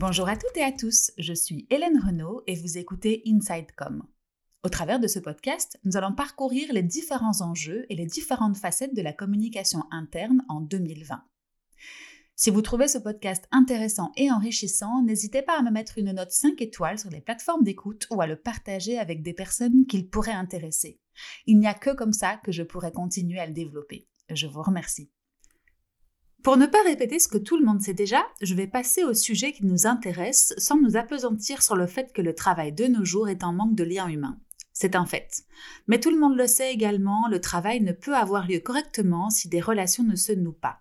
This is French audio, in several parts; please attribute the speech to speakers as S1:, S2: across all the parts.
S1: Bonjour à toutes et à tous, je suis Hélène Renaud et vous écoutez InsideCom. Au travers de ce podcast, nous allons parcourir les différents enjeux et les différentes facettes de la communication interne en 2020. Si vous trouvez ce podcast intéressant et enrichissant, n'hésitez pas à me mettre une note 5 étoiles sur les plateformes d'écoute ou à le partager avec des personnes qu'il pourrait intéresser. Il n'y a que comme ça que je pourrai continuer à le développer. Je vous remercie. Pour ne pas répéter ce que tout le monde sait déjà, je vais passer au sujet qui nous intéresse sans nous apesantir sur le fait que le travail de nos jours est en manque de liens humains. C'est un fait. Mais tout le monde le sait également, le travail ne peut avoir lieu correctement si des relations ne se nouent pas.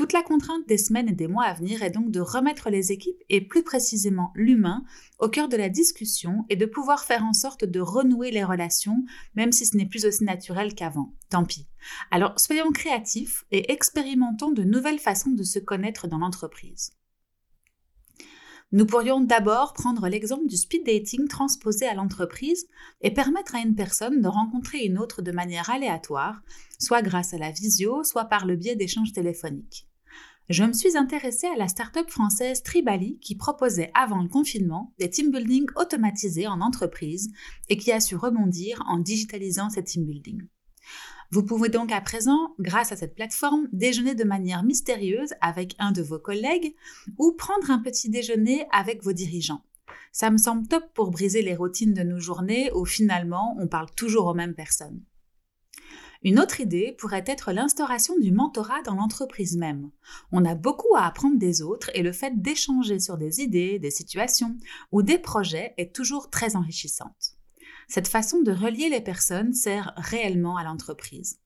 S1: Toute la contrainte des semaines et des mois à venir est donc de remettre les équipes et plus précisément l'humain au cœur de la discussion et de pouvoir faire en sorte de renouer les relations, même si ce n'est plus aussi naturel qu'avant. Tant pis. Alors soyons créatifs et expérimentons de nouvelles façons de se connaître dans l'entreprise. Nous pourrions d'abord prendre l'exemple du speed dating transposé à l'entreprise et permettre à une personne de rencontrer une autre de manière aléatoire, soit grâce à la visio, soit par le biais d'échanges téléphoniques. Je me suis intéressée à la start-up française Tribali qui proposait avant le confinement des team building automatisés en entreprise et qui a su rebondir en digitalisant ces team building. Vous pouvez donc à présent, grâce à cette plateforme, déjeuner de manière mystérieuse avec un de vos collègues ou prendre un petit déjeuner avec vos dirigeants. Ça me semble top pour briser les routines de nos journées où finalement on parle toujours aux mêmes personnes. Une autre idée pourrait être l'instauration du mentorat dans l'entreprise même. On a beaucoup à apprendre des autres et le fait d'échanger sur des idées, des situations ou des projets est toujours très enrichissante. Cette façon de relier les personnes sert réellement à l'entreprise.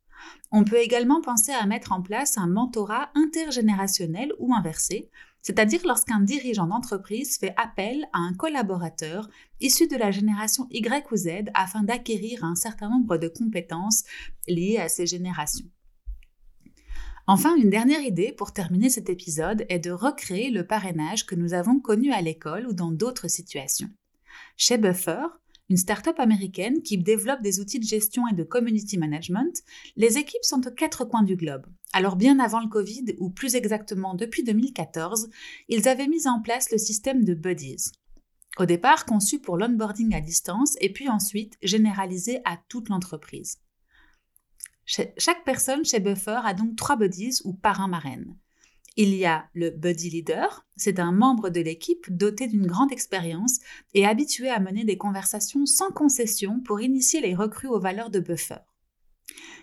S1: On peut également penser à mettre en place un mentorat intergénérationnel ou inversé, c'est-à-dire lorsqu'un dirigeant d'entreprise fait appel à un collaborateur issu de la génération Y ou Z afin d'acquérir un certain nombre de compétences liées à ces générations. Enfin, une dernière idée pour terminer cet épisode est de recréer le parrainage que nous avons connu à l'école ou dans d'autres situations. Chez Buffer, une start-up américaine qui développe des outils de gestion et de community management, les équipes sont aux quatre coins du globe. Alors bien avant le Covid, ou plus exactement depuis 2014, ils avaient mis en place le système de Buddies. Au départ conçu pour l'onboarding à distance et puis ensuite généralisé à toute l'entreprise. Chaque personne chez Buffer a donc trois buddies ou parrains marraines. Il y a le buddy leader, c'est un membre de l'équipe doté d'une grande expérience et habitué à mener des conversations sans concession pour initier les recrues aux valeurs de buffer.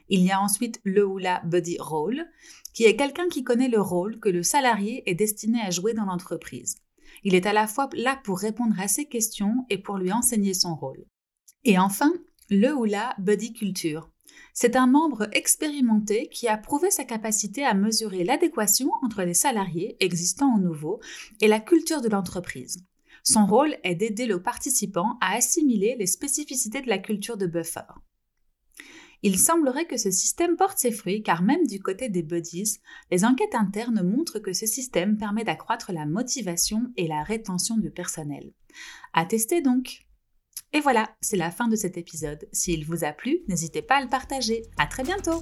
S1: Il y a ensuite le ou la buddy role, qui est quelqu'un qui connaît le rôle que le salarié est destiné à jouer dans l'entreprise. Il est à la fois là pour répondre à ses questions et pour lui enseigner son rôle. Et enfin, le ou la buddy culture, c'est un membre expérimenté qui a prouvé sa capacité à mesurer l'adéquation entre les salariés existants ou nouveaux et la culture de l'entreprise. Son rôle est d'aider le participant à assimiler les spécificités de la culture de Buffer. Il semblerait que ce système porte ses fruits car même du côté des buddies, les enquêtes internes montrent que ce système permet d'accroître la motivation et la rétention du personnel. À tester donc! Et voilà, c'est la fin de cet épisode. S'il vous a plu, n'hésitez pas à le partager. À très bientôt!